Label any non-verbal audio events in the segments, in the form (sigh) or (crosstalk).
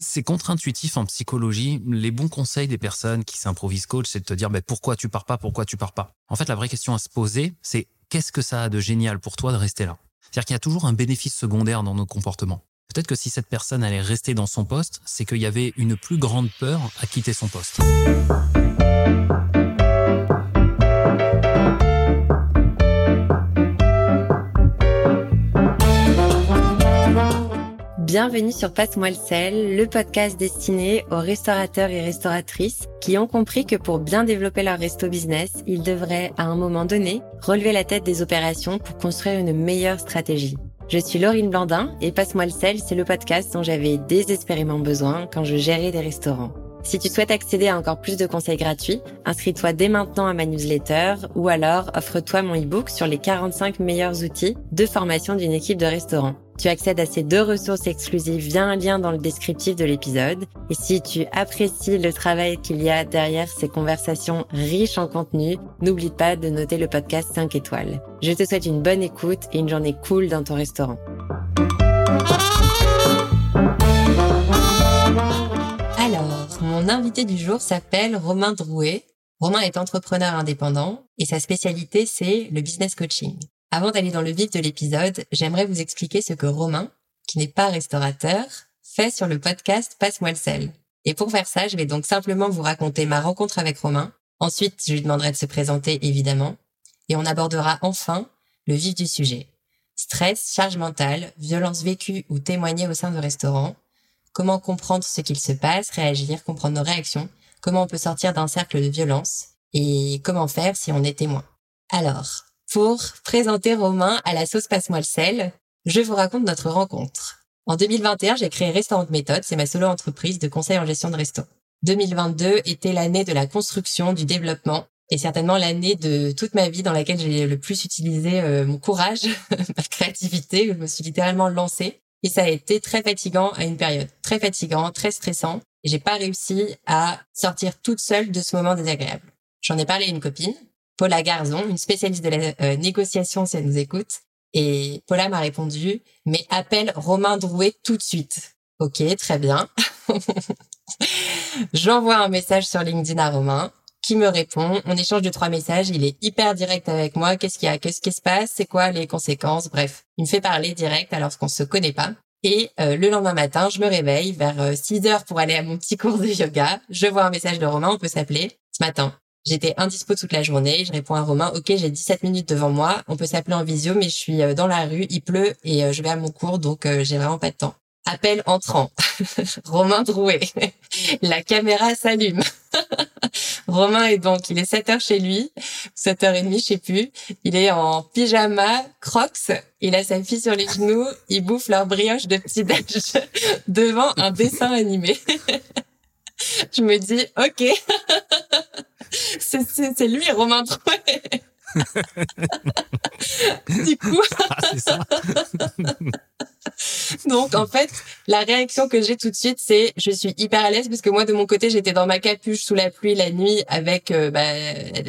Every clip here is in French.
C'est contre-intuitif en psychologie. Les bons conseils des personnes qui s'improvisent coach, c'est de te dire mais pourquoi tu pars pas, pourquoi tu pars pas? En fait, la vraie question à se poser, c'est qu'est-ce que ça a de génial pour toi de rester là? C'est-à-dire qu'il y a toujours un bénéfice secondaire dans nos comportements. Peut-être que si cette personne allait rester dans son poste, c'est qu'il y avait une plus grande peur à quitter son poste. Bienvenue sur Passe-moi le sel, le podcast destiné aux restaurateurs et restauratrices qui ont compris que pour bien développer leur resto business, ils devraient, à un moment donné, relever la tête des opérations pour construire une meilleure stratégie. Je suis Laurine Blandin et Passe-moi le sel, c'est le podcast dont j'avais désespérément besoin quand je gérais des restaurants. Si tu souhaites accéder à encore plus de conseils gratuits, inscris-toi dès maintenant à ma newsletter ou alors offre-toi mon e-book sur les 45 meilleurs outils de formation d'une équipe de restaurant. Tu accèdes à ces deux ressources exclusives via un lien dans le descriptif de l'épisode. Et si tu apprécies le travail qu'il y a derrière ces conversations riches en contenu, n'oublie pas de noter le podcast 5 étoiles. Je te souhaite une bonne écoute et une journée cool dans ton restaurant. Alors, mon invité du jour s'appelle Romain Drouet. Romain est entrepreneur indépendant et sa spécialité c'est le business coaching. Avant d'aller dans le vif de l'épisode, j'aimerais vous expliquer ce que Romain, qui n'est pas restaurateur, fait sur le podcast Passe-moi le sel. Et pour faire ça, je vais donc simplement vous raconter ma rencontre avec Romain. Ensuite, je lui demanderai de se présenter, évidemment. Et on abordera enfin le vif du sujet. Stress, charge mentale, violence vécue ou témoignée au sein de restaurants. Comment comprendre ce qu'il se passe, réagir, comprendre nos réactions. Comment on peut sortir d'un cercle de violence. Et comment faire si on est témoin. Alors, pour présenter Romain à la sauce Passe-moi le sel, je vous raconte notre rencontre. En 2021, j'ai créé Restaurant de Méthode, c'est ma solo entreprise de conseil en gestion de resto. 2022 était l'année de la construction, du développement et certainement l'année de toute ma vie dans laquelle j'ai le plus utilisé euh, mon courage, (laughs) ma créativité, où je me suis littéralement lancée. Et ça a été très fatigant à une période, très fatigant, très stressant. Et j'ai pas réussi à sortir toute seule de ce moment désagréable. J'en ai parlé à une copine Paula Garzon, une spécialiste de la euh, négociation si elle nous écoute. Et Paula m'a répondu, mais appelle Romain Drouet tout de suite. Ok, très bien. (laughs) J'envoie un message sur LinkedIn à Romain qui me répond. On échange de trois messages. Il est hyper direct avec moi. Qu'est-ce qu'il y a Qu'est-ce qui se passe C'est quoi les conséquences Bref, il me fait parler direct alors qu'on se connaît pas. Et euh, le lendemain matin, je me réveille vers 6 heures pour aller à mon petit cours de yoga. Je vois un message de Romain, on peut s'appeler. Ce matin, j'étais indispo toute la journée. Je réponds à Romain, ok, j'ai 17 minutes devant moi. On peut s'appeler en visio, mais je suis dans la rue, il pleut et je vais à mon cours, donc j'ai vraiment pas de temps. Appel entrant. (laughs) Romain Drouet. (laughs) La caméra s'allume. (laughs) Romain est donc, il est 7 heures chez lui, 7 heures et demie, je sais plus. Il est en pyjama, crocs, il a sa fille sur les genoux, il bouffe leur brioche de petit déj devant un dessin animé. je me dis, ok, c'est lui, Romain Drouet. (laughs) du coup. Ah, ça. (laughs) Donc en fait, la réaction que j'ai tout de suite, c'est je suis hyper à l'aise parce que moi de mon côté, j'étais dans ma capuche sous la pluie la nuit avec euh, bah,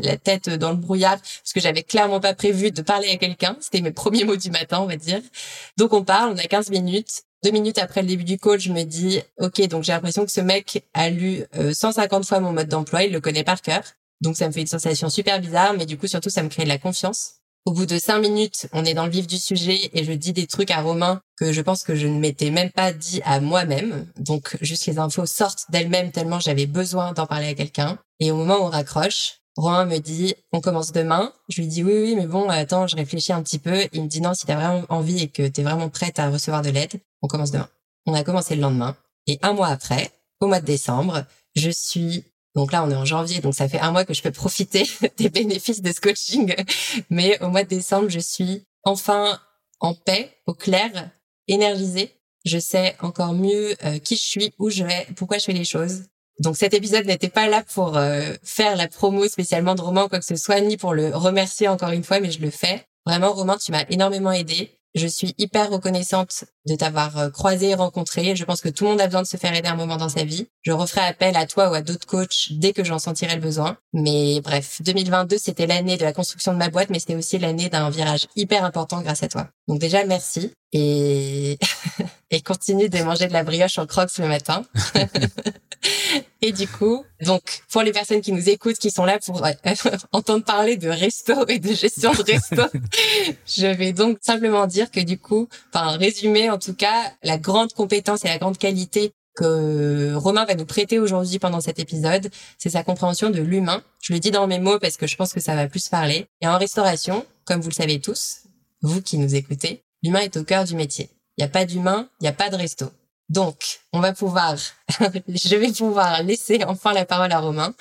la tête dans le brouillard parce que j'avais clairement pas prévu de parler à quelqu'un. C'était mes premiers mots du matin, on va dire. Donc on parle, on a 15 minutes. Deux minutes après le début du call, je me dis, ok, donc j'ai l'impression que ce mec a lu 150 euh, fois mon mode d'emploi, il le connaît par cœur. Donc ça me fait une sensation super bizarre, mais du coup surtout ça me crée de la confiance. Au bout de cinq minutes, on est dans le vif du sujet et je dis des trucs à Romain que je pense que je ne m'étais même pas dit à moi-même. Donc juste les infos sortent d'elles-mêmes tellement j'avais besoin d'en parler à quelqu'un. Et au moment où on raccroche, Romain me dit on commence demain. Je lui dis oui oui mais bon attends je réfléchis un petit peu. Il me dit non si t'as vraiment envie et que t'es vraiment prête à recevoir de l'aide, on commence demain. On a commencé le lendemain et un mois après, au mois de décembre, je suis donc là, on est en janvier, donc ça fait un mois que je peux profiter (laughs) des bénéfices de ce coaching. Mais au mois de décembre, je suis enfin en paix, au clair, énergisée. Je sais encore mieux euh, qui je suis, où je vais, pourquoi je fais les choses. Donc cet épisode n'était pas là pour euh, faire la promo spécialement de Romain, quoi que ce soit, ni pour le remercier encore une fois, mais je le fais. Vraiment, Romain, tu m'as énormément aidé. Je suis hyper reconnaissante de t'avoir euh, croisé et rencontré. Je pense que tout le monde a besoin de se faire aider un moment dans sa vie. Je referai appel à toi ou à d'autres coachs dès que j'en sentirai le besoin. Mais bref, 2022, c'était l'année de la construction de ma boîte, mais c'était aussi l'année d'un virage hyper important grâce à toi. Donc déjà, merci. Et, (laughs) et continue de manger de la brioche en crocs le matin. (laughs) Et du coup, donc pour les personnes qui nous écoutent, qui sont là pour euh, (laughs) entendre parler de resto et de gestion de resto, je vais donc simplement dire que du coup, enfin résumer en tout cas la grande compétence et la grande qualité que Romain va nous prêter aujourd'hui pendant cet épisode, c'est sa compréhension de l'humain. Je le dis dans mes mots parce que je pense que ça va plus parler. Et en restauration, comme vous le savez tous, vous qui nous écoutez, l'humain est au cœur du métier. Il n'y a pas d'humain, il n'y a pas de resto. Donc, on va pouvoir, (laughs) je vais pouvoir laisser enfin la parole à Romain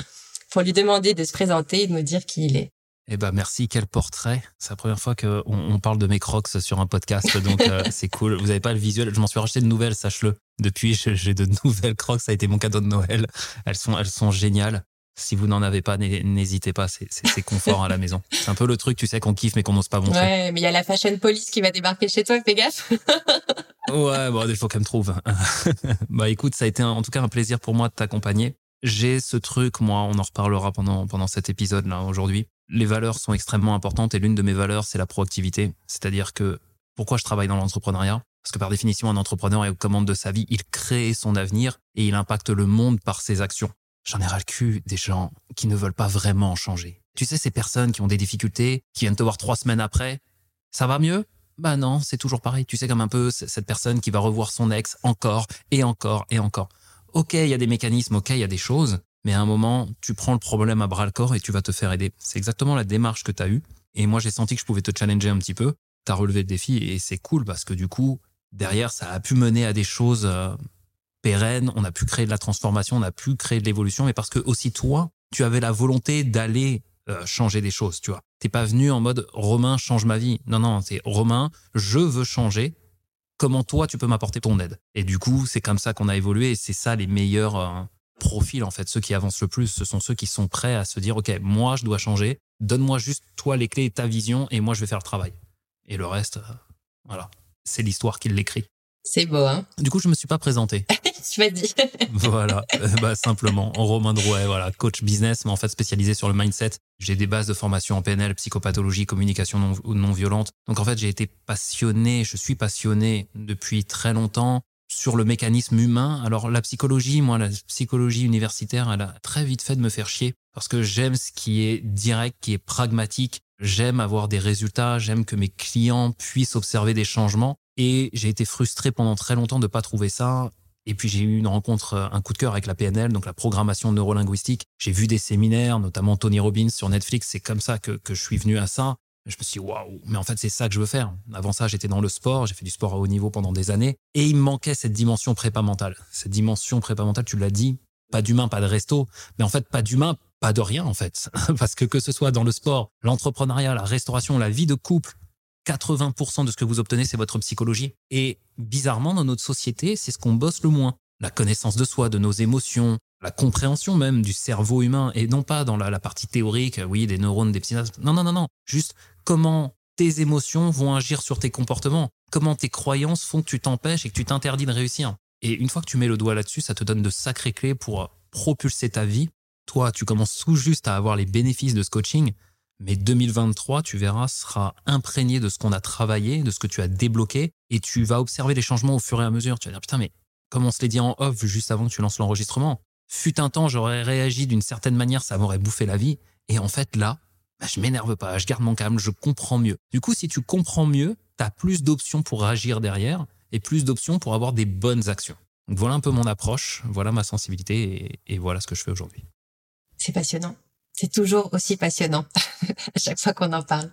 pour lui demander de se présenter et de nous dire qui il est. Eh ben merci, quel portrait. C'est la première fois qu'on on parle de mes crocs sur un podcast, donc euh, (laughs) c'est cool. Vous n'avez pas le visuel, je m'en suis racheté de nouvelles, sache-le. Depuis, j'ai de (laughs) nouvelles crocs, ça a été mon cadeau de Noël. Elles sont, elles sont géniales. Si vous n'en avez pas, n'hésitez pas, c'est confort à la maison. (laughs) C'est un peu le truc, tu sais, qu'on kiffe mais qu'on n'ose pas montrer. Ouais, mais il y a la fashion police qui va débarquer chez toi, fais gaffe. (laughs) ouais, bon, il faut qu'elle me trouve. (laughs) bah écoute, ça a été en tout cas un plaisir pour moi de t'accompagner. J'ai ce truc, moi, on en reparlera pendant, pendant cet épisode-là aujourd'hui. Les valeurs sont extrêmement importantes et l'une de mes valeurs, c'est la proactivité. C'est-à-dire que pourquoi je travaille dans l'entrepreneuriat? Parce que par définition, un entrepreneur est aux commandes de sa vie, il crée son avenir et il impacte le monde par ses actions. J'en ai ras le cul des gens qui ne veulent pas vraiment changer. Tu sais, ces personnes qui ont des difficultés, qui viennent te voir trois semaines après, ça va mieux? Bah non, c'est toujours pareil. Tu sais, comme un peu cette personne qui va revoir son ex encore et encore et encore. Ok, il y a des mécanismes, ok, il y a des choses, mais à un moment, tu prends le problème à bras le corps et tu vas te faire aider. C'est exactement la démarche que tu as eue. Et moi, j'ai senti que je pouvais te challenger un petit peu. Tu as relevé le défi et c'est cool parce que du coup, derrière, ça a pu mener à des choses euh, pérenne, on a pu créer de la transformation, on a pu créer de l'évolution, mais parce que aussi toi, tu avais la volonté d'aller euh, changer des choses, tu vois. T'es pas venu en mode Romain change ma vie. Non, non, c'est Romain, je veux changer. Comment toi tu peux m'apporter ton aide? Et du coup, c'est comme ça qu'on a évolué et c'est ça les meilleurs euh, profils en fait. Ceux qui avancent le plus, ce sont ceux qui sont prêts à se dire ok, moi je dois changer. Donne-moi juste toi les clés, ta vision et moi je vais faire le travail. Et le reste, euh, voilà, c'est l'histoire qui l'écrit. C'est beau, hein Du coup, je me suis pas présenté. (laughs) tu m'as dit. (laughs) voilà, euh, bah, simplement. En Romain Drouet, voilà, coach business, mais en fait spécialisé sur le mindset. J'ai des bases de formation en PNL, psychopathologie, communication non, non violente. Donc en fait, j'ai été passionné, je suis passionné depuis très longtemps sur le mécanisme humain. Alors la psychologie, moi, la psychologie universitaire, elle a très vite fait de me faire chier parce que j'aime ce qui est direct, qui est pragmatique. J'aime avoir des résultats, j'aime que mes clients puissent observer des changements. Et j'ai été frustré pendant très longtemps de pas trouver ça. Et puis j'ai eu une rencontre, euh, un coup de cœur avec la PNL, donc la programmation neurolinguistique. J'ai vu des séminaires, notamment Tony Robbins sur Netflix. C'est comme ça que, que je suis venu à ça. Je me suis dit, waouh, mais en fait, c'est ça que je veux faire. Avant ça, j'étais dans le sport, j'ai fait du sport à haut niveau pendant des années. Et il me manquait cette dimension prépa mentale. Cette dimension prépa mentale, tu l'as dit, pas d'humain, pas de resto. Mais en fait, pas d'humain, pas de rien, en fait. (laughs) Parce que que ce soit dans le sport, l'entrepreneuriat, la restauration, la vie de couple, 80% de ce que vous obtenez, c'est votre psychologie. Et bizarrement, dans notre société, c'est ce qu'on bosse le moins. La connaissance de soi, de nos émotions, la compréhension même du cerveau humain, et non pas dans la, partie théorique, oui, des neurones, des synapses. Non, non, non, non. Juste comment tes émotions vont agir sur tes comportements, comment tes croyances font que tu t'empêches et que tu t'interdis de réussir? Et une fois que tu mets le doigt là-dessus, ça te donne de sacrées clés pour propulser ta vie. Toi, tu commences tout juste à avoir les bénéfices de ce coaching, mais 2023, tu verras, sera imprégné de ce qu'on a travaillé, de ce que tu as débloqué, et tu vas observer les changements au fur et à mesure. Tu vas dire, putain, mais comme on se l'est dit en off juste avant que tu lances l'enregistrement, fut un temps, j'aurais réagi d'une certaine manière, ça m'aurait bouffé la vie. Et en fait, là, bah, je m'énerve pas, je garde mon calme, je comprends mieux. Du coup, si tu comprends mieux, tu as plus d'options pour agir derrière et plus d'options pour avoir des bonnes actions. Donc voilà un peu mon approche, voilà ma sensibilité et voilà ce que je fais aujourd'hui. C'est passionnant c'est toujours aussi passionnant (laughs) à chaque fois qu'on en parle.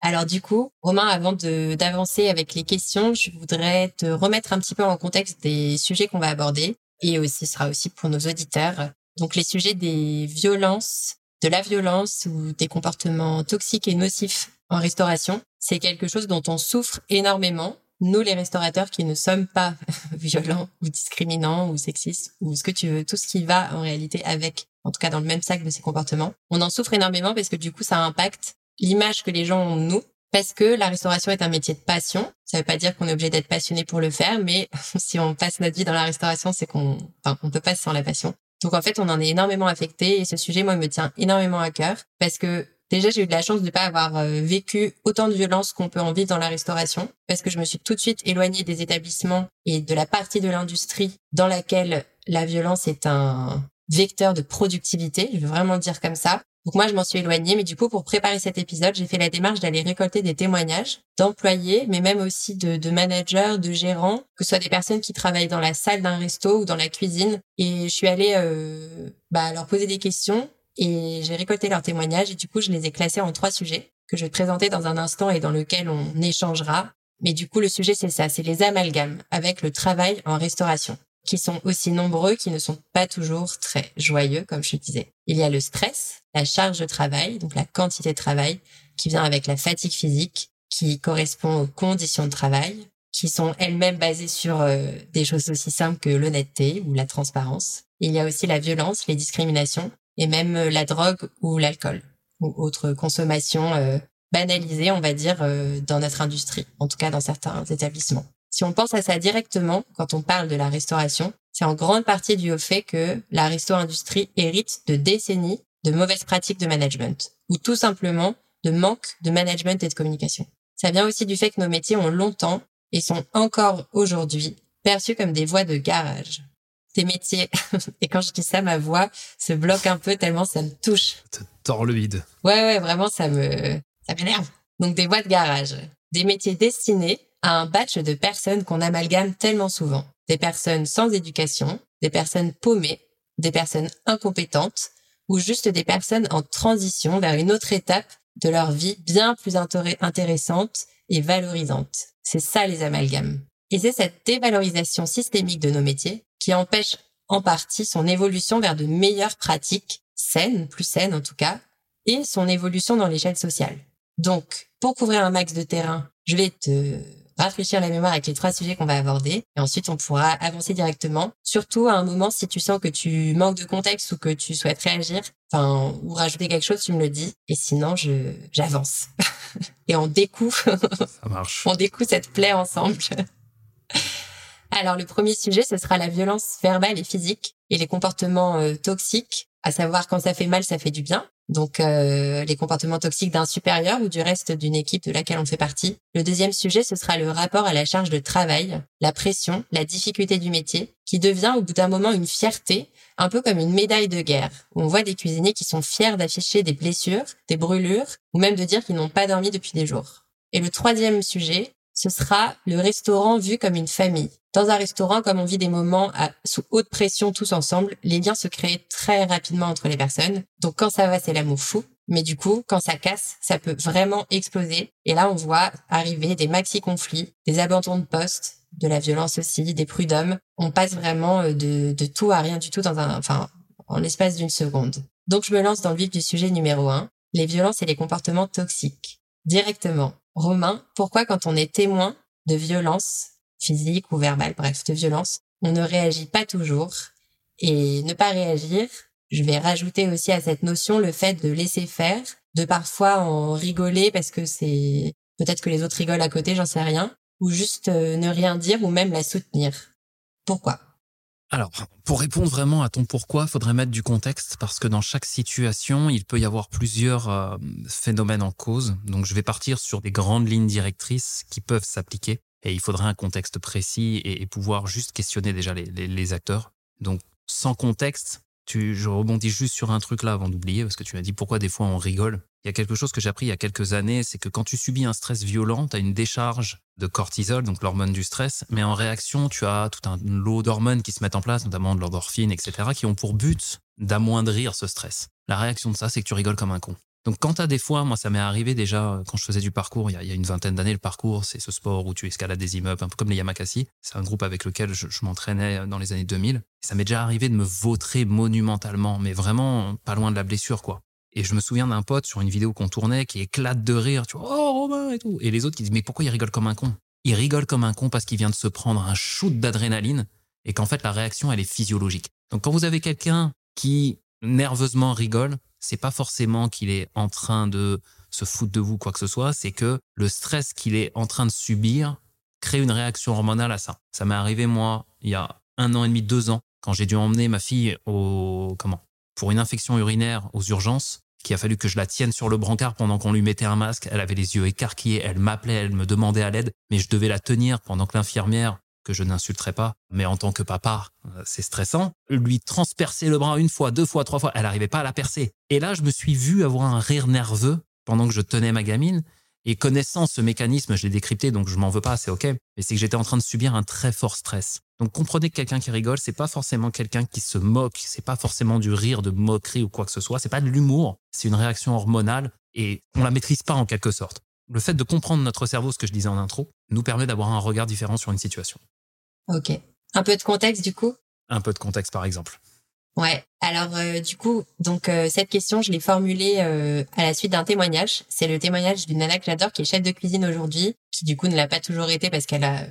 Alors du coup, Romain, avant d'avancer avec les questions, je voudrais te remettre un petit peu en contexte des sujets qu'on va aborder et aussi sera aussi pour nos auditeurs. Donc les sujets des violences, de la violence ou des comportements toxiques et nocifs en restauration, c'est quelque chose dont on souffre énormément. Nous, les restaurateurs qui ne sommes pas (laughs) violents ou discriminants ou sexistes ou ce que tu veux, tout ce qui va en réalité avec en tout cas dans le même sac de ces comportements. On en souffre énormément parce que du coup, ça impacte l'image que les gens ont de nous. Parce que la restauration est un métier de passion. Ça veut pas dire qu'on est obligé d'être passionné pour le faire, mais (laughs) si on passe notre vie dans la restauration, c'est qu'on, enfin, on peut pas sans la passion. Donc en fait, on en est énormément affecté et ce sujet, moi, me tient énormément à cœur parce que déjà, j'ai eu de la chance de ne pas avoir euh, vécu autant de violence qu'on peut en vivre dans la restauration parce que je me suis tout de suite éloignée des établissements et de la partie de l'industrie dans laquelle la violence est un, vecteur de productivité, je veux vraiment le dire comme ça. Donc moi, je m'en suis éloignée, mais du coup, pour préparer cet épisode, j'ai fait la démarche d'aller récolter des témoignages d'employés, mais même aussi de, managers, de gérants, que ce soit des personnes qui travaillent dans la salle d'un resto ou dans la cuisine. Et je suis allée euh, bah, leur poser des questions et j'ai récolté leurs témoignages et du coup, je les ai classés en trois sujets que je vais te présenter dans un instant et dans lequel on échangera. Mais du coup, le sujet, c'est ça, c'est les amalgames avec le travail en restauration qui sont aussi nombreux, qui ne sont pas toujours très joyeux, comme je disais. Il y a le stress, la charge de travail, donc la quantité de travail, qui vient avec la fatigue physique, qui correspond aux conditions de travail, qui sont elles-mêmes basées sur euh, des choses aussi simples que l'honnêteté ou la transparence. Il y a aussi la violence, les discriminations, et même euh, la drogue ou l'alcool, ou autre consommation euh, banalisée, on va dire, dans notre industrie, en tout cas dans certains établissements. Si on pense à ça directement, quand on parle de la restauration, c'est en grande partie dû au fait que la restauration-industrie hérite de décennies de mauvaises pratiques de management, ou tout simplement de manque de management et de communication. Ça vient aussi du fait que nos métiers ont longtemps et sont encore aujourd'hui perçus comme des voies de garage. Des métiers, (laughs) et quand je dis ça, ma voix se bloque un peu tellement ça me touche. Ça tord le vide. Ouais, ouais, vraiment, ça me, ça m'énerve. Donc des voies de garage. Des métiers destinés à un batch de personnes qu'on amalgame tellement souvent. Des personnes sans éducation, des personnes paumées, des personnes incompétentes ou juste des personnes en transition vers une autre étape de leur vie bien plus intéressante et valorisante. C'est ça les amalgames. Et c'est cette dévalorisation systémique de nos métiers qui empêche en partie son évolution vers de meilleures pratiques, saines, plus saines en tout cas, et son évolution dans l'échelle sociale. Donc, pour couvrir un max de terrain, je vais te rafraîchir la mémoire avec les trois sujets qu'on va aborder. Et ensuite, on pourra avancer directement. Surtout à un moment, si tu sens que tu manques de contexte ou que tu souhaites réagir, enfin, ou rajouter quelque chose, tu me le dis. Et sinon, je, j'avance. (laughs) et on découvre. Ça marche. on découvre cette plaie ensemble. Alors, le premier sujet, ce sera la violence verbale et physique et les comportements euh, toxiques, à savoir quand ça fait mal, ça fait du bien donc euh, les comportements toxiques d'un supérieur ou du reste d'une équipe de laquelle on fait partie. Le deuxième sujet, ce sera le rapport à la charge de travail, la pression, la difficulté du métier, qui devient au bout d'un moment une fierté, un peu comme une médaille de guerre, on voit des cuisiniers qui sont fiers d'afficher des blessures, des brûlures, ou même de dire qu'ils n'ont pas dormi depuis des jours. Et le troisième sujet, ce sera le restaurant vu comme une famille. Dans un restaurant, comme on vit des moments sous haute pression tous ensemble, les liens se créent très rapidement entre les personnes. Donc quand ça va, c'est l'amour fou. Mais du coup, quand ça casse, ça peut vraiment exploser. Et là, on voit arriver des maxi-conflits, des abandons de poste, de la violence aussi, des prud'hommes. On passe vraiment euh, de, de tout à rien du tout dans un, enfin, en l'espace d'une seconde. Donc je me lance dans le vif du sujet numéro un, les violences et les comportements toxiques. Directement. Romain, pourquoi quand on est témoin de violences physiques ou verbales, bref, de violences, on ne réagit pas toujours Et ne pas réagir, je vais rajouter aussi à cette notion le fait de laisser faire, de parfois en rigoler parce que c'est peut-être que les autres rigolent à côté, j'en sais rien, ou juste euh, ne rien dire ou même la soutenir. Pourquoi? Alors, pour répondre vraiment à ton pourquoi, faudrait mettre du contexte parce que dans chaque situation, il peut y avoir plusieurs euh, phénomènes en cause. Donc, je vais partir sur des grandes lignes directrices qui peuvent s'appliquer et il faudrait un contexte précis et, pouvoir juste questionner déjà les acteurs. Donc, sans contexte, je rebondis juste sur un truc là avant d'oublier, parce que tu m'as dit pourquoi des fois on rigole. Il y a quelque chose que j'ai appris il y a quelques années, c'est que quand tu subis un stress violent, tu as une décharge de cortisol, donc l'hormone du stress, mais en réaction, tu as tout un lot d'hormones qui se mettent en place, notamment de l'endorphine, etc., qui ont pour but d'amoindrir ce stress. La réaction de ça, c'est que tu rigoles comme un con. Donc quand tu as des fois, moi ça m'est arrivé déjà euh, quand je faisais du parcours, il y a, une vingtaine d'années, le parcours, c'est ce sport où tu escalades des immeubles, un peu comme les Yamakasi. C'est un groupe avec lequel je, m'entraînais dans les années 2000. ça m'est déjà arrivé de me vautrer monumentalement, mais vraiment pas loin de la blessure, quoi. Et je me souviens d'un pote sur une vidéo qu'on tournait qui éclate de rire, tu vois, oh Romain et tout. Et les autres qui disent, mais pourquoi il rigole comme un con? Il rigole comme un con parce qu'il vient de se prendre un shoot d'adrénaline et qu'en fait la réaction, elle est physiologique. Donc quand vous avez quelqu'un qui nerveusement rigole, c'est pas forcément qu'il est en train de se foutre de vous, quoi que ce soit, c'est que le stress qu'il est en train de subir crée une réaction hormonale à ça. Ça m'est arrivé, moi, il y a un an et demi, deux ans, quand j'ai dû emmener ma fille au, comment, pour une infection urinaire aux urgences, qu'il a fallu que je la tienne sur le brancard pendant qu'on lui mettait un masque. Elle avait les yeux écarquillés, elle m'appelait, elle me demandait à l'aide, mais je devais la tenir pendant que l'infirmière que je n'insulterai pas, mais en tant que papa, euh, c'est stressant. Lui transpercer le bras une fois, deux fois, trois fois, elle n'arrivait pas à la percer. Et là, je me suis vu avoir un rire nerveux pendant que je tenais ma gamine. Et connaissant ce mécanisme, je l'ai décrypté, donc je m'en veux pas, c'est ok. Mais c'est que j'étais en train de subir un très fort stress. Donc comprenez que quelqu'un qui rigole, c'est pas forcément quelqu'un qui se moque, c'est pas forcément du rire, de moquerie ou quoi que ce soit, c'est pas de l'humour, c'est une réaction hormonale et on la maîtrise pas en quelque sorte. Le fait de comprendre notre cerveau, ce que je disais en intro, nous permet d'avoir un regard différent sur une situation. Ok. Un peu de contexte du coup? Un peu de contexte par exemple. Ouais. Alors euh, du coup, donc euh, cette question, je l'ai formulée euh, à la suite d'un témoignage. C'est le témoignage d'une nana que j'adore, qui est chef de cuisine aujourd'hui, qui du coup ne l'a pas toujours été parce qu'elle a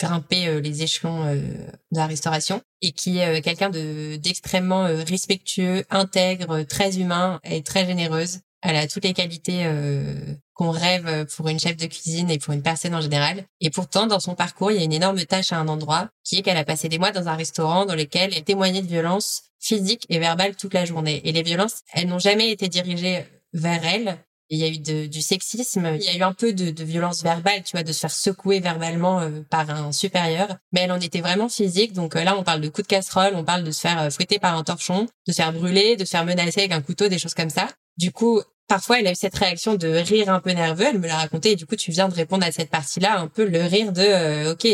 grimpé les échelons de la restauration et qui est quelqu'un de d'extrêmement respectueux, intègre, très humain et très généreuse. Elle a toutes les qualités euh, qu'on rêve pour une chef de cuisine et pour une personne en général. Et pourtant, dans son parcours, il y a une énorme tâche à un endroit, qui est qu'elle a passé des mois dans un restaurant dans lequel elle témoignait de violences physiques et verbales toute la journée. Et les violences, elles n'ont jamais été dirigées vers elle. Il y a eu du sexisme, il y a eu un peu de, de violence verbale, tu vois, de se faire secouer verbalement euh, par un supérieur, mais elle en était vraiment physique. Donc euh, là, on parle de coups de casserole, on parle de se faire fouetter par un torchon, de se faire brûler, de se faire menacer avec un couteau, des choses comme ça. Du coup, parfois, elle a eu cette réaction de rire un peu nerveux. Elle me l'a raconté et du coup, tu viens de répondre à cette partie-là, un peu le rire de euh, OK,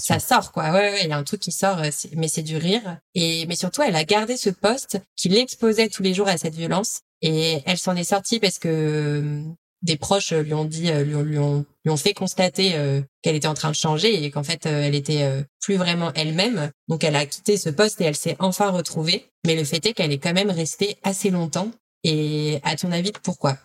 ça sort quoi. Ouais, ouais, il y a un truc qui sort, euh, mais c'est du rire. Et mais surtout, elle a gardé ce poste qui l'exposait tous les jours à cette violence et elle s'en est sortie parce que euh, des proches lui ont dit, lui ont, lui ont, lui ont fait constater qu'elle était en train de changer et qu'en fait, elle était plus vraiment elle-même. Donc, elle a quitté ce poste et elle s'est enfin retrouvée. Mais le fait est qu'elle est quand même restée assez longtemps et à ton avis, pourquoi?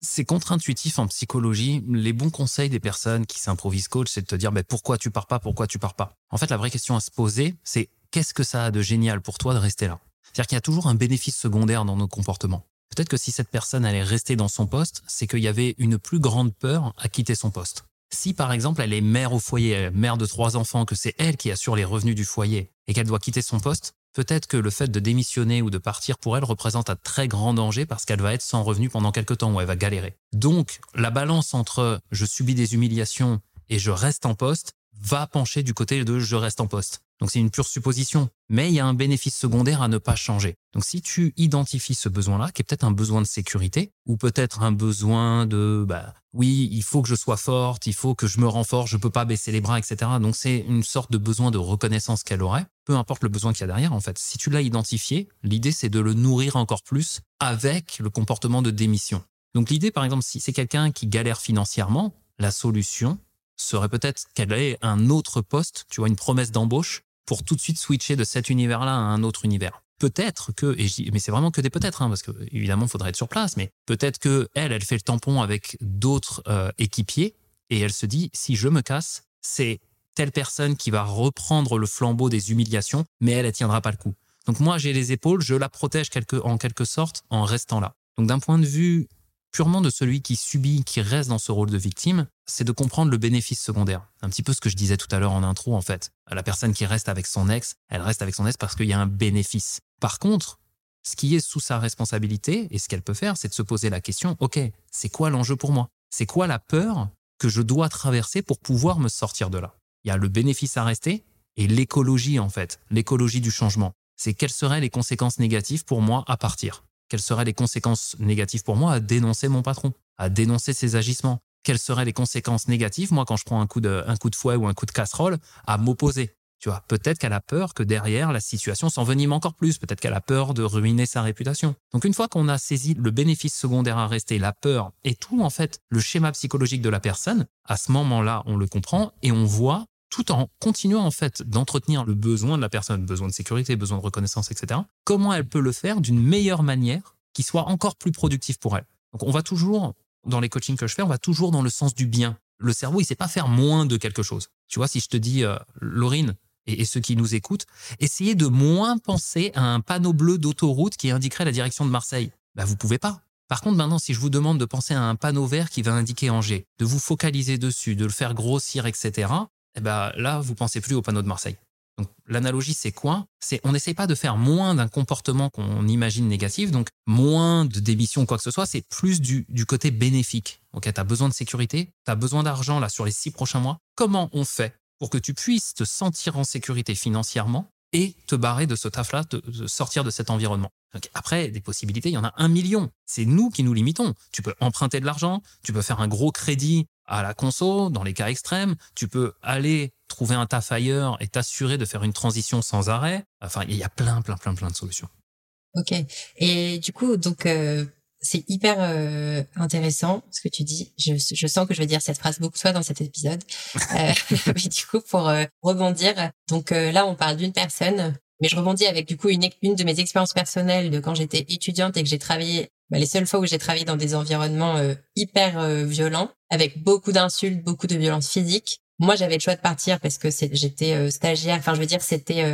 C'est contre-intuitif en psychologie. Les bons conseils des personnes qui s'improvisent coach, c'est de te dire mais pourquoi tu pars pas, pourquoi tu pars pas? En fait, la vraie question à se poser, c'est qu'est-ce que ça a de génial pour toi de rester là? C'est-à-dire qu'il y a toujours un bénéfice secondaire dans nos comportements. Peut-être que si cette personne allait rester dans son poste, c'est qu'il y avait une plus grande peur à quitter son poste. Si par exemple elle est mère au foyer, mère de trois enfants, que c'est elle qui assure les revenus du foyer et qu'elle doit quitter son poste, peut-être que le fait de démissionner ou de partir pour elle représente un très grand danger parce qu'elle va être sans revenu pendant quelque temps ou elle va galérer. Donc, la balance entre je subis des humiliations et je reste en poste, va pencher du côté de je reste en poste. Donc c'est une pure supposition, mais il y a un bénéfice secondaire à ne pas changer. Donc si tu identifies ce besoin-là, qui est peut-être un besoin de sécurité, ou peut-être un besoin de, bah, oui, il faut que je sois forte, il faut que je me renforce, je peux pas baisser les bras, etc. Donc c'est une sorte de besoin de reconnaissance qu'elle aurait, peu importe le besoin qu'il y a derrière, en fait. Si tu l'as identifié, l'idée c'est de le nourrir encore plus avec le comportement de démission. Donc l'idée, par exemple, si c'est quelqu'un qui galère financièrement, la solution serait peut-être qu'elle ait un autre poste, tu vois, une promesse d'embauche pour tout de suite switcher de cet univers-là à un autre univers. Peut-être que, et mais c'est vraiment que des peut-être, hein, parce que évidemment, il faudrait être sur place, mais peut-être que elle, elle fait le tampon avec d'autres euh, équipiers et elle se dit, si je me casse, c'est telle personne qui va reprendre le flambeau des humiliations, mais elle, elle tiendra pas le coup. Donc moi, j'ai les épaules, je la protège en quelque sorte en restant là. Donc d'un point de vue purement de celui qui subit, qui reste dans ce rôle de victime, c'est de comprendre le bénéfice secondaire. Un petit peu ce que je disais tout à l'heure en intro, en fait. La personne qui reste avec son ex, elle reste avec son ex parce qu'il y a un bénéfice. Par contre, ce qui est sous sa responsabilité et ce qu'elle peut faire, c'est de se poser la question, OK, c'est quoi l'enjeu pour moi? C'est quoi la peur que je dois traverser pour pouvoir me sortir de là? Il y a le bénéfice à rester et l'écologie, en fait, l'écologie du changement. C'est quelles seraient les conséquences négatives pour moi à partir? Quelles seraient les conséquences négatives pour moi à dénoncer mon patron, à dénoncer ses agissements? Quelles seraient les conséquences négatives, moi, quand je prends un coup de, un coup de fouet ou un coup de casserole, à m'opposer? Tu vois, peut-être qu'elle a peur que derrière la situation s'envenime encore plus. Peut-être qu'elle a peur de ruiner sa réputation. Donc une fois qu'on a saisi le bénéfice secondaire à rester, la peur et tout en fait le schéma psychologique de la personne, à ce moment-là, on le comprend et on voit tout en continuant en fait d'entretenir le besoin de la personne, besoin de sécurité, besoin de reconnaissance, etc. Comment elle peut le faire d'une meilleure manière qui soit encore plus productive pour elle. Donc on va toujours, dans les coachings que je fais, on va toujours dans le sens du bien. Le cerveau, il sait pas faire moins de quelque chose. Tu vois, si je te dis, euh, Laurine, et, ceux qui nous écoutent, essayez de moins penser à un panneau bleu d'autoroute qui indiquerait la direction de Marseille. Bah, vous pouvez pas. Par contre, maintenant, si je vous demande de penser à un panneau vert qui va indiquer Angers, de vous focaliser dessus, de le faire grossir, etc., eh ben là, vous pensez plus au panneau de Marseille. Donc l'analogie, c'est quoi? C'est on n'essaye pas de faire moins d'un comportement qu'on imagine négatif, donc moins de démission ou quoi que ce soit, c'est plus du, côté bénéfique. Ok, tu as besoin de sécurité, tu as besoin d'argent là sur les six prochains mois. Comment on fait pour que tu puisses te sentir en sécurité financièrement et te barrer de ce taf-là, de, sortir de cet environnement? Donc après, des possibilités, il y en a un million. C'est nous qui nous limitons. Tu peux emprunter de l'argent, tu peux faire un gros crédit à la conso, dans les cas extrêmes. Tu peux aller trouver un taf ailleurs et t'assurer de faire une transition sans arrêt. Enfin, il y a plein, plein, plein, plein de solutions. Ok. Et du coup, donc, euh, c'est hyper euh, intéressant ce que tu dis. Je, je, sens que je vais dire cette phrase beaucoup fois dans cet épisode. (laughs) euh, (laughs) mais du coup, pour euh, rebondir, donc là, on parle d'une personne, mais je rebondis avec du coup une, une de mes expériences personnelles de quand j'étais étudiante et que j'ai travaillé bah, les seules fois où j'ai travaillé dans des environnements euh, hyper euh, violents, avec beaucoup d'insultes, beaucoup de violences physiques. Moi, j'avais le choix de partir parce que j'étais euh, stagiaire. Enfin, je veux dire, c'était,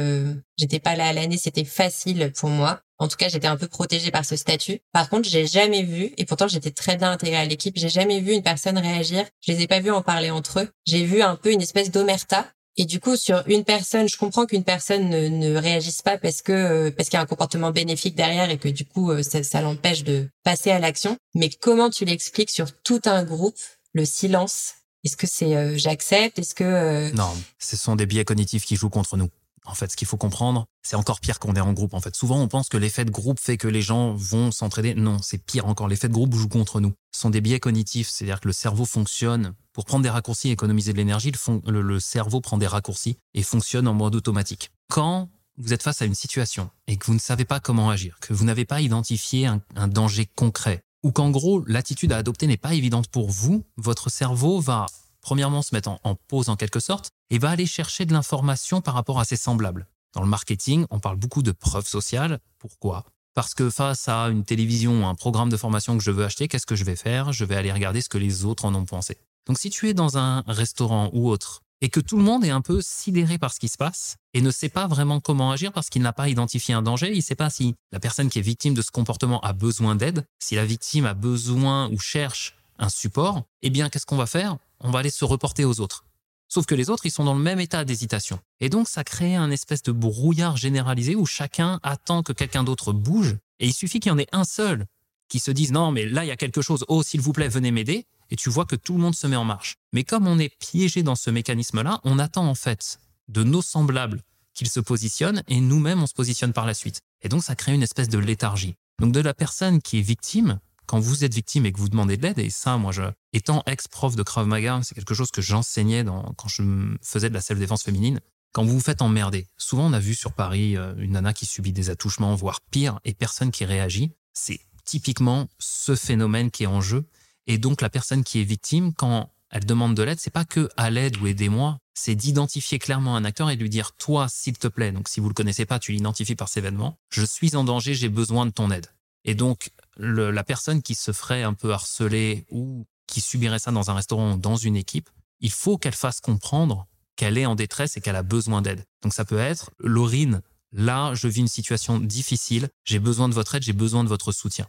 j'étais pas là à l'année, c'était facile pour moi. En tout cas, j'étais un peu protégée par ce statut. Par contre, j'ai jamais vu, et pourtant j'étais très bien intégrée à l'équipe, j'ai jamais vu une personne réagir. Je les ai pas vus en parler entre eux. J'ai vu un peu une espèce d'omerta et du coup, sur une personne, je comprends qu'une personne ne, réagisse pas parce que euh, parce qu'il y a un comportement bénéfique derrière et que du coup, euh, ça, ça l'empêche de passer à l'action. Mais comment tu l'expliques sur tout un groupe le silence? Est-ce que c'est euh, j'accepte? Est-ce que non Ce sont des biais cognitifs qui jouent contre nous. En fait, ce qu'il faut comprendre, c'est encore pire qu'on est en groupe. En fait, souvent, on pense que l'effet de groupe fait que les gens vont s'entraider. Non, c'est pire encore. L'effet de groupe joue contre nous. Ce sont des biais cognitifs, c'est-à-dire que le cerveau fonctionne pour prendre des raccourcis et économiser de l'énergie. Le, cerveau prend des raccourcis et fonctionne en mode automatique. Quand vous êtes face à une situation et que vous ne savez pas comment agir, que vous n'avez pas identifié un danger concret, ou qu'en gros l'attitude à adopter n'est pas évidente pour vous, votre cerveau va premièrement se mettre en, pause en quelque sorte et va aller chercher de l'information par rapport à ses semblables. Dans le marketing, on parle beaucoup de preuves sociales. Pourquoi? Parce que face à une télévision ou un programme de formation que je veux acheter, qu'est-ce que je vais faire? Je vais aller regarder ce que les autres en ont pensé. Donc si tu es dans un restaurant ou autre et que tout le monde est un peu sidéré par ce qui se passe et ne sait pas vraiment comment agir parce qu'il n'a pas identifié un danger, il ne sait pas si la personne qui est victime de ce comportement a besoin d'aide, si la victime a besoin ou cherche un support, eh bien qu'est-ce qu'on va faire? On va aller se reporter aux autres. Sauf que les autres, ils sont dans le même état d'hésitation. Et donc, ça crée un espèce de brouillard généralisé où chacun attend que quelqu'un d'autre bouge. Et il suffit qu'il y en ait un seul qui se dise non, mais là, il y a quelque chose. Oh, s'il vous plaît, venez m'aider. et tu vois que tout le monde se met en marche. Mais comme on est piégé dans ce mécanisme-là, on attend en fait de nos semblables qu'ils se positionnent et nous-mêmes on se positionne par la suite. Et donc ça crée une espèce de léthargie. Donc de la personne qui est victime, quand vous êtes victime et que vous demandez de l'aide, et ça, moi, je, étant ex-prof de Krav Maga, c'est quelque chose que j'enseignais quand je faisais de la self-défense féminine. Quand vous vous faites emmerder, souvent on a vu sur Paris euh, une nana qui subit des attouchements, voire pire, et personne qui réagit. C'est typiquement ce phénomène qui est en jeu. Et donc la personne qui est victime, quand elle demande de l'aide, c'est pas que à l'aide ou aidez-moi, c'est d'identifier clairement un acteur et de lui dire toi, s'il te plaît, donc si vous le connaissez pas, tu l'identifies par cet événement, je suis en danger, j'ai besoin de ton aide. Et donc la personne qui se ferait un peu harceler ou qui subirait ça dans un restaurant ou dans une équipe, il faut qu'elle fasse comprendre qu'elle est en détresse et qu'elle a besoin d'aide. Donc ça peut être Laurine, là, je vis une situation difficile, j'ai besoin de votre aide, j'ai besoin de votre soutien.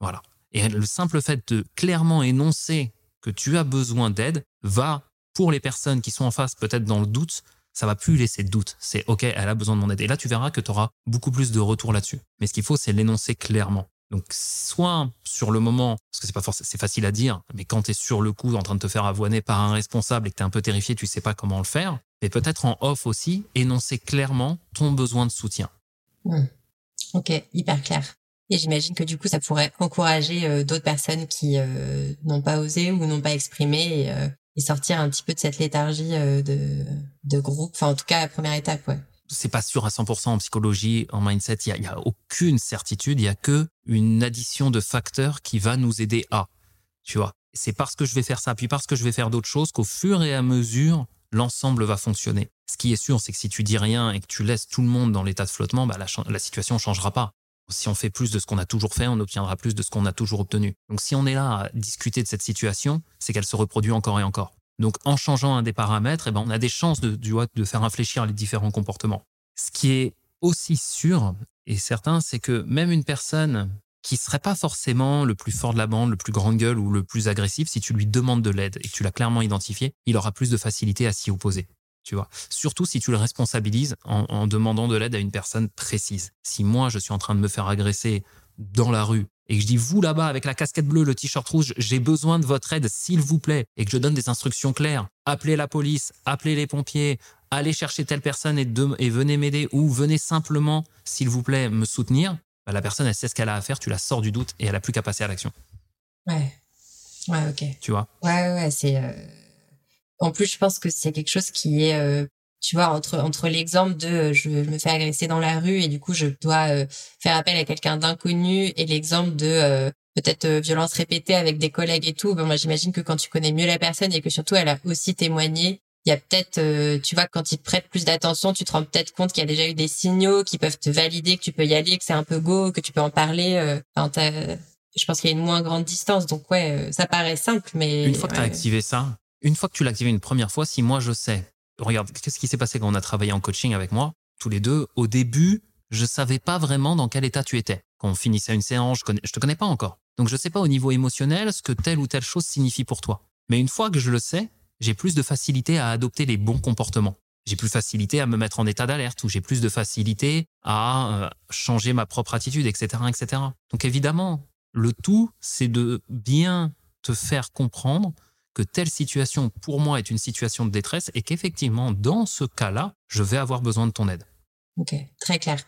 Voilà. Et le simple fait de clairement énoncer que tu as besoin d'aide va, pour les personnes qui sont en face, peut-être dans le doute, ça va plus laisser de doute. C'est OK, elle a besoin de mon aide. Et là, tu verras que tu auras beaucoup plus de retour là-dessus. Mais ce qu'il faut, c'est l'énoncer clairement. Donc, soit sur le moment, parce que c'est pas forcément, c'est facile à dire, mais quand tu es sur le coup en train de te faire avoiner par un responsable et que tu es un peu terrifié, tu sais pas comment le faire, mais peut-être en off aussi, énoncer clairement ton besoin de soutien. Hmm. Ok, hyper clair. Et j'imagine que du coup, ça pourrait encourager euh, d'autres personnes qui euh, n'ont pas osé ou n'ont pas exprimé euh, et, sortir un petit peu de cette léthargie de, de groupe. Enfin, en tout cas, la première étape, ouais c'est pas sûr à 100% en psychologie, en mindset, il y a, aucune certitude, il y a que une addition de facteurs qui va nous aider à, tu vois. C'est parce que je vais faire ça, puis parce que je vais faire d'autres choses qu'au fur et à mesure, l'ensemble va fonctionner. Ce qui est sûr, c'est que si tu dis rien et que tu laisses tout le monde dans l'état de flottement, bah la, la situation changera pas. Si on fait plus de ce qu'on a toujours fait, on obtiendra plus de ce qu'on a toujours obtenu. Donc si on est là à discuter de cette situation, c'est qu'elle se reproduit encore et encore. Donc en changeant un des paramètres, eh ben, on a des chances de, de faire infléchir les différents comportements. Ce qui est aussi sûr et certain, c'est que même une personne qui serait pas forcément le plus fort de la bande, le plus grande gueule ou le plus agressif, si tu lui demandes de l'aide et que tu l'as clairement identifié, il aura plus de facilité à s'y opposer. Tu vois, surtout si tu le responsabilises en, en demandant de l'aide à une personne précise. Si moi je suis en train de me faire agresser dans la rue et que je dis vous là-bas avec la casquette bleue, le t-shirt rouge, j'ai besoin de votre aide s'il vous plaît et que je donne des instructions claires, appelez la police, appelez les pompiers, allez chercher telle personne et, et venez m'aider ou venez simplement s'il vous plaît me soutenir, bah, la personne elle sait ce qu'elle a à faire, tu la sors du doute et elle a plus qu'à passer à l'action. Ouais. Ouais, OK. Tu vois? Ouais ouais, c'est euh, en plus je pense que c'est quelque chose qui est euh, tu vois, entre entre l'exemple de euh, je me fais agresser dans la rue et du coup je dois euh, faire appel à quelqu'un d'inconnu et l'exemple de euh, peut-être violence répétée avec des collègues et tout, ben moi j'imagine que quand tu connais mieux la personne et que surtout elle a aussi témoigné, il y a peut-être, tu vois, quand ils te prêtent plus d'attention, tu te rends peut-être compte qu'il y a déjà eu des signaux qui peuvent te valider que tu peux y aller, que c'est un peu go, que tu peux en parler. je pense qu'il y a une moins grande distance, donc ouais, ça paraît simple, mais une fois que tu as activé ça, une fois que tu l'as activé une première fois, si moi je sais regarde, qu'est-ce qui s'est passé quand on a travaillé en coaching avec moi, tous les deux Au début, je savais pas vraiment dans quel état tu étais. Quand on finissait une séance, je, connais, je te connais pas encore. Donc je sais pas au niveau émotionnel ce que telle ou telle chose signifie pour toi. Mais une fois que je le sais, j'ai plus de facilité à adopter les bons comportements. J'ai plus facilité à me mettre en état d'alerte ou j'ai plus de facilité à euh, changer ma propre attitude, etc., etc. Donc évidemment, le tout, c'est de bien te faire comprendre que telle situation pour moi est une situation de détresse et qu'effectivement, dans ce cas-là, je vais avoir besoin de ton aide. Ok, très clair.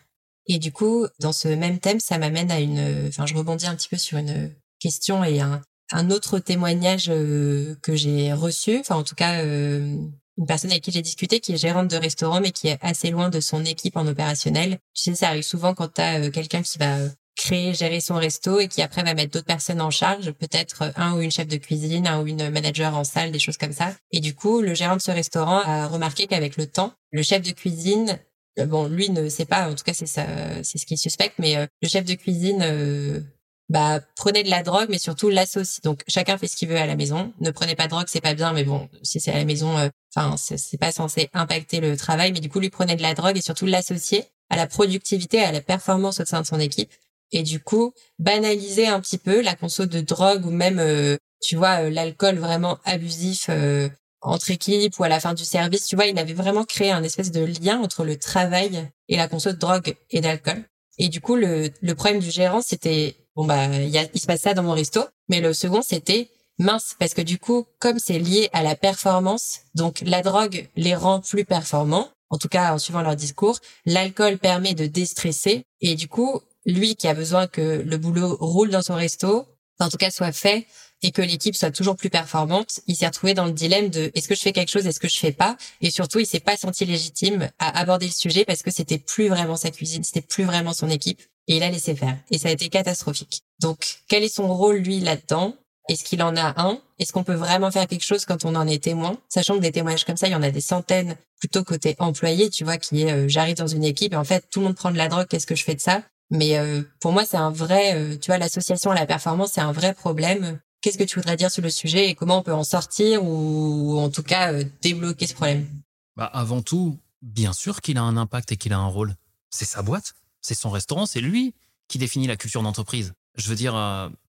Et du coup, dans ce même thème, ça m'amène à une, enfin, je rebondis un petit peu sur une question et un, un autre témoignage euh, que j'ai reçu, enfin, en tout cas, euh, une personne avec qui j'ai discuté qui est gérante de restaurant mais qui est assez loin de son équipe en opérationnel. Tu sais, ça arrive souvent quand tu as euh, quelqu'un qui va créer, gérer son resto et qui après va mettre d'autres personnes en charge, peut-être un ou une chef de cuisine, un ou une manager en salle, des choses comme ça. Et du coup, le gérant de ce restaurant a remarqué qu'avec le temps, le chef de cuisine, euh, bon, lui ne sait pas, en tout cas c'est ça, c'est ce qu'il suspecte, mais euh, le chef de cuisine euh, bah, prenait de la drogue, mais surtout l'associe. Donc chacun fait ce qu'il veut à la maison. Ne prenez pas de drogue, c'est pas bien, mais bon, si c'est à la maison, enfin c'est pas censé impacter le travail, mais du coup lui prenait de la drogue et surtout l'associer à la productivité, à la performance au sein de son équipe et du coup banaliser un petit peu la conso de drogue ou même euh, tu vois euh, l'alcool vraiment abusif euh, entre équipes ou à la fin du service tu vois il avait vraiment créé un espèce de lien entre le travail et la conso de drogue et d'alcool. Et du coup le, le problème du gérant c'était bon bah il, y a, il se passe ça dans mon resto mais le second c'était mince, parce que du coup, comme c'est lié à la performance, donc la drogue les rend plus performants, en tout cas en suivant leur discours, l'alcool permet de déstresser, et du coup, lui qui a besoin que le boulot roule dans son resto, en tout cas soit fait, et que l'équipe soit toujours plus performante, il s'est retrouvé dans le dilemme de est-ce que je fais quelque chose, est-ce que je fais pas, et surtout il s'est pas senti légitime à aborder le sujet parce que c'était plus vraiment sa cuisine, c'était plus vraiment son équipe, et il a laissé faire, et ça a été catastrophique. Donc quel est son rôle lui là-dedans? Est-ce qu'il en a un? Est-ce qu'on peut vraiment faire quelque chose quand on en est témoin? Sachant que des témoignages comme ça, il y en a des centaines, plutôt côté employé, tu vois, qui est euh, j'arrive dans une équipe et en fait tout le monde prend de la drogue, qu'est-ce que je fais de ça? Mais euh, pour moi, c'est un vrai, euh, tu vois, l'association à la performance, c'est un vrai problème. Qu'est-ce que tu voudrais dire sur le sujet et comment on peut en sortir ou en tout cas débloquer ce problème? Bah Avant tout, bien sûr qu'il a un impact et qu'il a un rôle. C'est sa boîte, c'est son restaurant, c'est lui qui définit la culture d'entreprise. Je veux dire,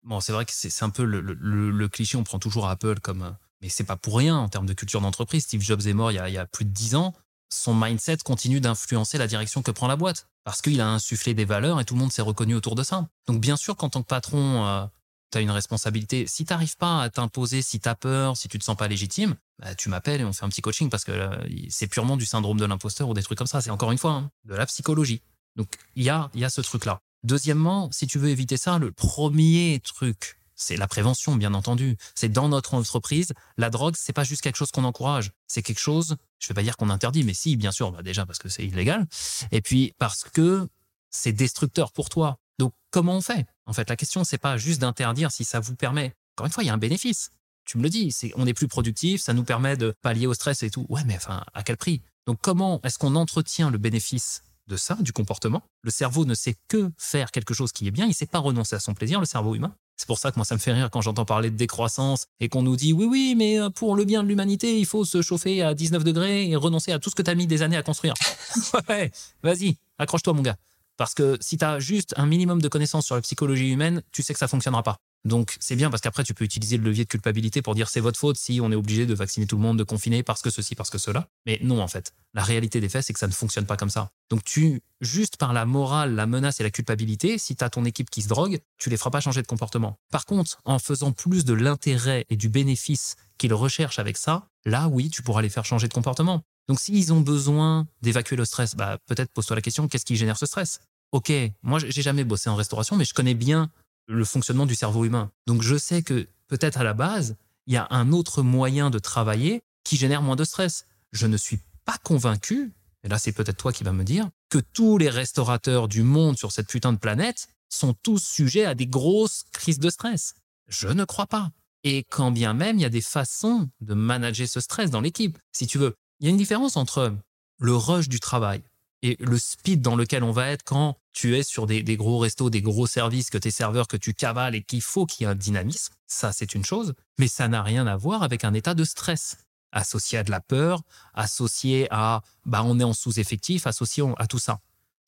Bon, c'est vrai que c'est un peu le, cliché, on prend toujours Apple comme. Euh, mais c'est pas pour rien en termes de culture d'entreprise. Steve Jobs est mort il y a, plus de dix ans. Son mindset continue d'influencer la direction que prend la boîte. Parce qu'il a insufflé des valeurs et tout le monde s'est reconnu autour de ça. Donc, bien sûr qu'en tant que patron, euh, tu as une responsabilité. Si tu n'arrives pas à t'imposer, si tu as peur, si tu te sens pas légitime, bah, tu m'appelles et on fait un petit coaching parce que euh, c'est purement du syndrome de l'imposteur ou des trucs comme ça. C'est encore une fois hein, de la psychologie. Donc, il y a, y a ce truc-là. Deuxièmement, si tu veux éviter ça, le premier truc, c'est la prévention, bien entendu. C'est dans notre entreprise, la drogue, c'est pas juste quelque chose qu'on encourage. C'est quelque chose, je vais pas dire qu'on interdit, mais si, bien sûr, bah déjà parce que c'est illégal. Et puis parce que c'est destructeur pour toi. Donc, comment on fait? En fait, la question, c'est pas juste d'interdire si ça vous permet. Encore une fois, il y a un bénéfice. Tu me le dis, c'est, on est plus productif, ça nous permet de pallier au stress et tout. Ouais, mais enfin, à quel prix? Donc, comment est-ce qu'on entretient le bénéfice de ça, du comportement? Le cerveau ne sait que faire quelque chose qui est bien, il ne sait pas renoncer à son plaisir, le cerveau humain. C'est pour ça que moi, ça me fait rire quand j'entends parler de décroissance et qu'on nous dit oui, oui, mais euh, pour le bien de l'humanité, il faut se chauffer à 19 degrés et renoncer à tout ce que tu as mis des années à construire. (laughs) ouais, vas-y, accroche-toi, mon gars. Parce que si tu as juste un minimum de connaissances sur la psychologie humaine, tu sais que ça fonctionnera pas. Donc c'est bien parce qu'après tu peux utiliser le levier de culpabilité pour dire c'est votre faute si on est obligé de vacciner tout le monde, de confiner parce que ceci, parce que cela. Mais non en fait, la réalité des faits c'est que ça ne fonctionne pas comme ça. Donc tu, juste par la morale, la menace et la culpabilité, si tu as ton équipe qui se drogue, tu les feras pas changer de comportement. Par contre, en faisant plus de l'intérêt et du bénéfice qu'ils recherchent avec ça, là oui, tu pourras les faire changer de comportement. Donc s'ils ont besoin d'évacuer le stress, bah peut-être pose-toi la question, qu'est-ce qui génère ce stress? Ok, moi j'ai jamais bossé en restauration, mais je connais bien le fonctionnement du cerveau humain. Donc je sais que peut-être à la base, il y a un autre moyen de travailler qui génère moins de stress. Je ne suis pas convaincu, et là c'est peut-être toi qui vas me dire, que tous les restaurateurs du monde sur cette putain de planète sont tous sujets à des grosses crises de stress. Je ne crois pas. Et quand bien même, il y a des façons de manager ce stress dans l'équipe. Si tu veux, il y a une différence entre le rush du travail et le speed dans lequel on va être quand tu es sur des, gros restos, des gros services, que tes serveurs, que tu cavales et qu'il faut qu'il y ait un dynamisme, ça c'est une chose, mais ça n'a rien à voir avec un état de stress associé à de la peur, associé à bah on est en sous-effectif, associé à tout ça.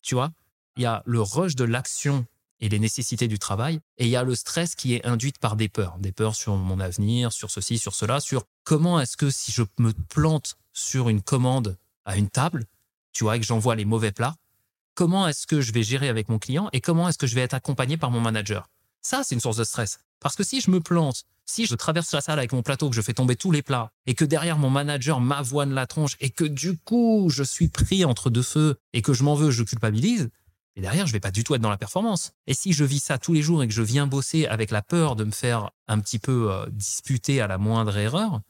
Tu vois, il y a le rush de l'action et les nécessités du travail, et il y a le stress qui est induit par des peurs, des peurs sur mon avenir, sur ceci, sur cela, sur comment est-ce que si je me plante sur une commande à une table, tu vois, et que j'envoie les mauvais plats, comment est-ce que je vais gérer avec mon client et comment est-ce que je vais être accompagné par mon manager? Ça, c'est une source de stress. Parce que si je me plante, si je traverse la salle avec mon plateau, que je fais tomber tous les plats, et que derrière mon manager m'avoine la tronche, et que du coup, je suis pris entre deux feux, et que je m'en veux, je culpabilise, et derrière, je vais pas du tout être dans la performance. Et si je vis ça tous les jours et que je viens bosser avec la peur de me faire un petit peu euh, disputer à la moindre erreur,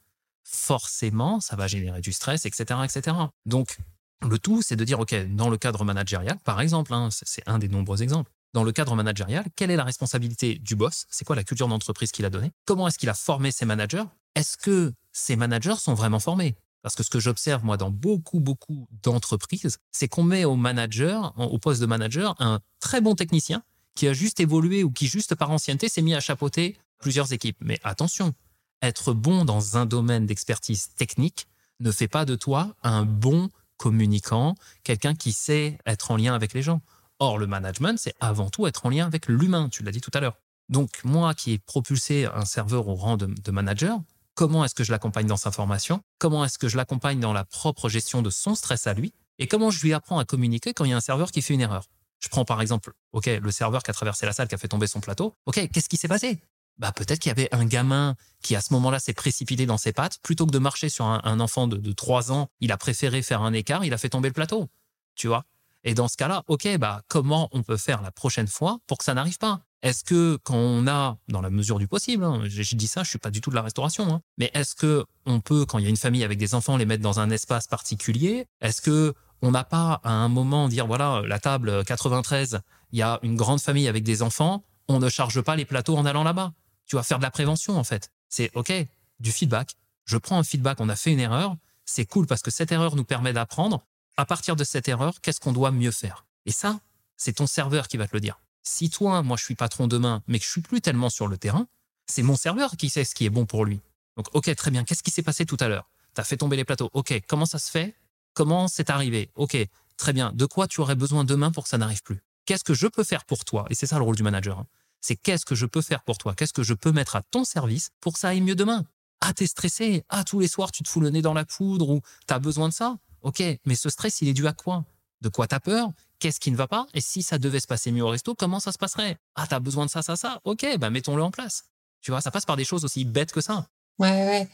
forcément, ça va générer du stress, etc., etc. Donc, le tout, c'est de dire, OK, dans le cadre managérial, par exemple, hein, c'est un des nombreux exemples, dans le cadre managérial, quelle est la responsabilité du boss? C'est quoi la culture d'entreprise qu'il a donnée? Comment est-ce qu'il a formé ses managers? Est-ce que ces managers sont vraiment formés? Parce que ce que j'observe, moi, dans beaucoup, beaucoup d'entreprises, c'est qu'on met au manager, au poste de manager, un très bon technicien qui a juste évolué ou qui, juste par ancienneté, s'est mis à chapeauter plusieurs équipes. Mais attention, être bon dans un domaine d'expertise technique ne fait pas de toi un bon communicant, quelqu'un qui sait être en lien avec les gens. Or, le management, c'est avant tout être en lien avec l'humain, tu l'as dit tout à l'heure. Donc, moi qui ai propulsé un serveur au rang de, manager, comment est-ce que je l'accompagne dans sa formation? Comment est-ce que je l'accompagne dans la propre gestion de son stress à lui? Et comment je lui apprends à communiquer quand il y a un serveur qui fait une erreur? Je prends par exemple, OK, le serveur qui a traversé la salle, qui a fait tomber son plateau. OK, qu'est-ce qui s'est passé? Bah peut-être qu'il y avait un gamin qui à ce moment-là s'est précipité dans ses pattes. Plutôt que de marcher sur un, enfant de, de 3 ans, il a préféré faire un écart, il a fait tomber le plateau. Tu vois Et dans ce cas-là, ok, bah comment on peut faire la prochaine fois pour que ça n'arrive pas? Est-ce que quand on a, dans la mesure du possible, hein, je, dis ça, je suis pas du tout de la restauration, hein, mais est-ce que on peut, quand il y a une famille avec des enfants, les mettre dans un espace particulier? Est-ce que on n'a pas à un moment dire voilà la table 93, il y a une grande famille avec des enfants, on ne charge pas les plateaux en allant là-bas? Tu vas faire de la prévention en fait. C'est OK, du feedback. Je prends un feedback, on a fait une erreur, c'est cool parce que cette erreur nous permet d'apprendre. À partir de cette erreur, qu'est-ce qu'on doit mieux faire? Et ça, c'est ton serveur qui va te le dire. Si toi, moi je suis patron demain, mais que je suis plus tellement sur le terrain, c'est mon serveur qui sait ce qui est bon pour lui. Donc OK, très bien, qu'est-ce qui s'est passé tout à l'heure? Tu fait tomber les plateaux. OK, comment ça se fait? Comment c'est arrivé? OK, très bien. De quoi tu aurais besoin demain pour que ça n'arrive plus? Qu'est-ce que je peux faire pour toi? Et c'est ça le rôle du manager. Hein c'est qu'est-ce que je peux faire pour toi? Qu'est-ce que je peux mettre à ton service pour que ça aille mieux demain? Ah, t'es stressé Ah, tous les soirs, tu te fous le nez dans la poudre ou t'as besoin de ça? Ok, mais ce stress, il est dû à quoi? De quoi t'as peur? Qu'est-ce qui ne va pas? Et si ça devait se passer mieux au resto, comment ça se passerait? Ah, t'as besoin de ça, ça, ça? Ok, bah mettons-le en place. Tu vois, ça passe par des choses aussi bêtes que ça. Ouais, ouais.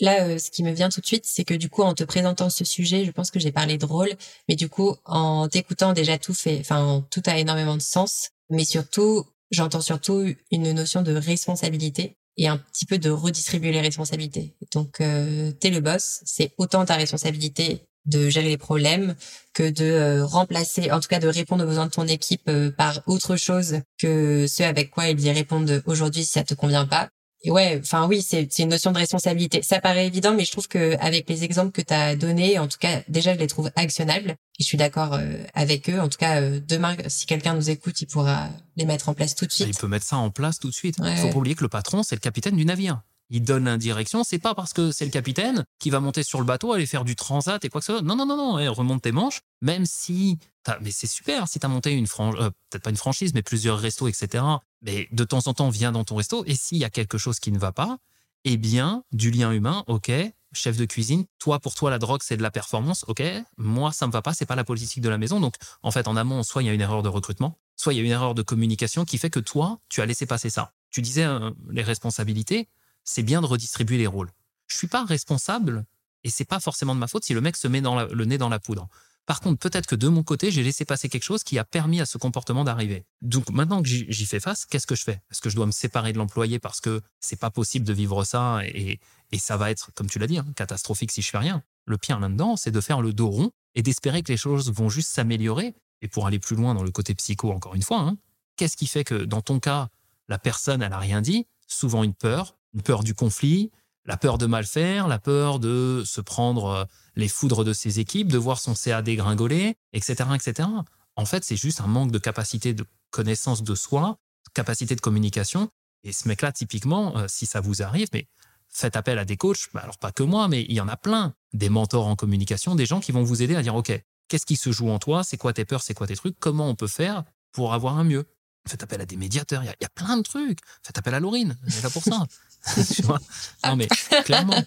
Là, euh, ce qui me vient tout de suite, c'est que du coup, en te présentant ce sujet, je pense que j'ai parlé de rôle, mais du coup, en t'écoutant, déjà tout fait, enfin, tout a énormément de sens. Mais surtout, J'entends surtout une notion de responsabilité et un petit peu de redistribuer les responsabilités. Donc, euh, t'es le boss, c'est autant ta responsabilité de gérer les problèmes que de euh, remplacer, en tout cas de répondre aux besoins de ton équipe euh, par autre chose que ce avec quoi ils y répondent aujourd'hui si ça te convient pas ouais, enfin oui, c'est une notion de responsabilité. Ça paraît évident, mais je trouve que avec les exemples que tu as donnés, en tout cas, déjà, je les trouve actionnables. Et je suis d'accord euh, avec eux. En tout cas, euh, demain, si quelqu'un nous écoute, il pourra les mettre en place tout de suite. Il peut mettre ça en place tout de suite. Il faut pas oublier que le patron, c'est le capitaine du navire il donne l'indirection. C'est pas parce que c'est le capitaine qui va monter sur le bateau, aller faire du transat et quoi que ce soit. Non, non, non, non. Remonte tes manches. Même si, mais c'est super si tu as monté une franchise, euh, peut-être pas une franchise, mais plusieurs restos, etc. Mais de temps en temps, viens dans ton resto. Et s'il y a quelque chose qui ne va pas, eh bien, du lien humain, ok. Chef de cuisine, toi, pour toi, la drogue, c'est de la performance, ok. Moi, ça me va pas, c'est pas la politique de la maison. Donc, en fait, en amont, soit il y a une erreur de recrutement, soit il y a une erreur de communication qui fait que toi, tu as laissé passer ça. Tu disais euh, les responsabilités c'est bien de redistribuer les rôles. Je suis pas responsable et c'est pas forcément de ma faute si le mec se met dans le nez dans la poudre. Par contre, peut-être que de mon côté, j'ai laissé passer quelque chose qui a permis à ce comportement d'arriver. Donc maintenant que j'y fais face, qu'est-ce que je fais? Est-ce que je dois me séparer de l'employé parce que c'est pas possible de vivre ça et, ça va être, comme tu l'as dit, hein, catastrophique si je fais rien? Le pire là-dedans, c'est de faire le dos rond et d'espérer que les choses vont juste s'améliorer. Et pour aller plus loin dans le côté psycho, encore une fois, hein, qu'est-ce qui fait que dans ton cas, la personne, elle a rien dit? Souvent une peur, peur du conflit, la peur de mal faire, la peur de se prendre euh, les foudres de ses équipes, de voir son CA dégringoler, etc., etc. En fait, c'est juste un manque de capacité de connaissance de soi, capacité de communication. Et ce mec-là, typiquement, euh, si ça vous arrive, mais faites appel à des coachs, bah, alors pas que moi, mais il y en a plein, des mentors en communication, des gens qui vont vous aider à dire, OK, qu'est-ce qui se joue en toi, c'est quoi tes peurs, c'est quoi tes trucs, comment on peut faire pour avoir un mieux? Faites appel à des médiateurs, il y, a plein de trucs. Faites appel à Laurine, elle est là pour ça. (laughs) (laughs) non, mais clairement.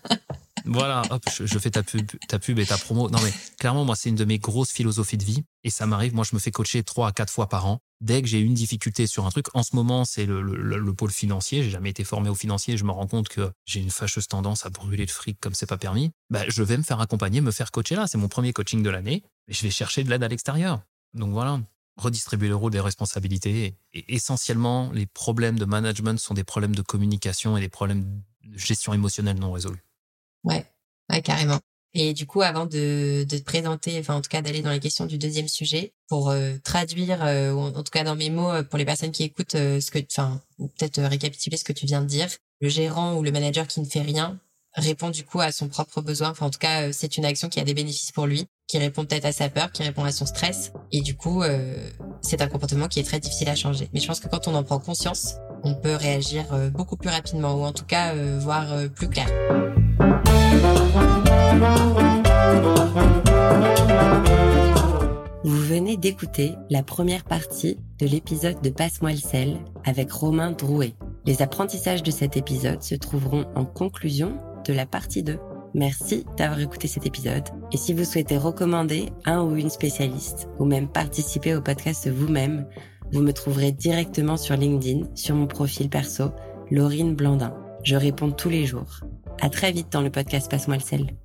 Voilà, hop, je, fais ta pub, ta pub et ta promo. Non, mais clairement, moi, c'est une de mes grosses philosophies de vie. Et ça m'arrive, moi, je me fais coacher trois à quatre fois par an. Dès que j'ai une difficulté sur un truc, en ce moment, c'est le, le, pôle financier. J'ai jamais été formé au financier. Je me rends compte que j'ai une fâcheuse tendance à brûler de fric comme c'est pas permis. Bah, je vais me faire accompagner, me faire coacher là. C'est mon premier coaching de l'année. Et je vais chercher de l'aide à l'extérieur. Donc voilà redistribuer le rôle des responsabilités. Et essentiellement, les problèmes de management sont des problèmes de communication et des problèmes de gestion émotionnelle non résolus. Ouais, carrément. Et du coup, avant de, de te présenter, enfin en tout cas d'aller dans les questions du deuxième sujet, pour euh, traduire, euh, en, tout cas dans mes mots, euh, pour les personnes qui écoutent ce que, enfin, ou peut-être récapituler ce que tu viens de dire, le gérant ou le manager qui ne fait rien répond du coup à son propre besoin. Enfin, en tout cas, c'est une action qui a des bénéfices pour lui qui répond peut-être à sa peur, qui répond à son stress. Et du coup, euh, c'est un comportement qui est très difficile à changer. Mais je pense que quand on en prend conscience, on peut réagir euh, beaucoup plus rapidement, ou en tout cas euh, voir plus clair. Vous venez d'écouter la première partie de l'épisode de Passe-moi le sel avec Romain Drouet. Les apprentissages de cet épisode se trouveront en conclusion de la partie 2. Merci d'avoir écouté cet épisode. Et si vous souhaitez recommander un ou une spécialiste ou même participer au podcast vous-même, vous me trouverez directement sur LinkedIn, sur mon profil perso, Laurine Blandin. Je réponds tous les jours. À très vite dans le podcast Passe-moi le sel.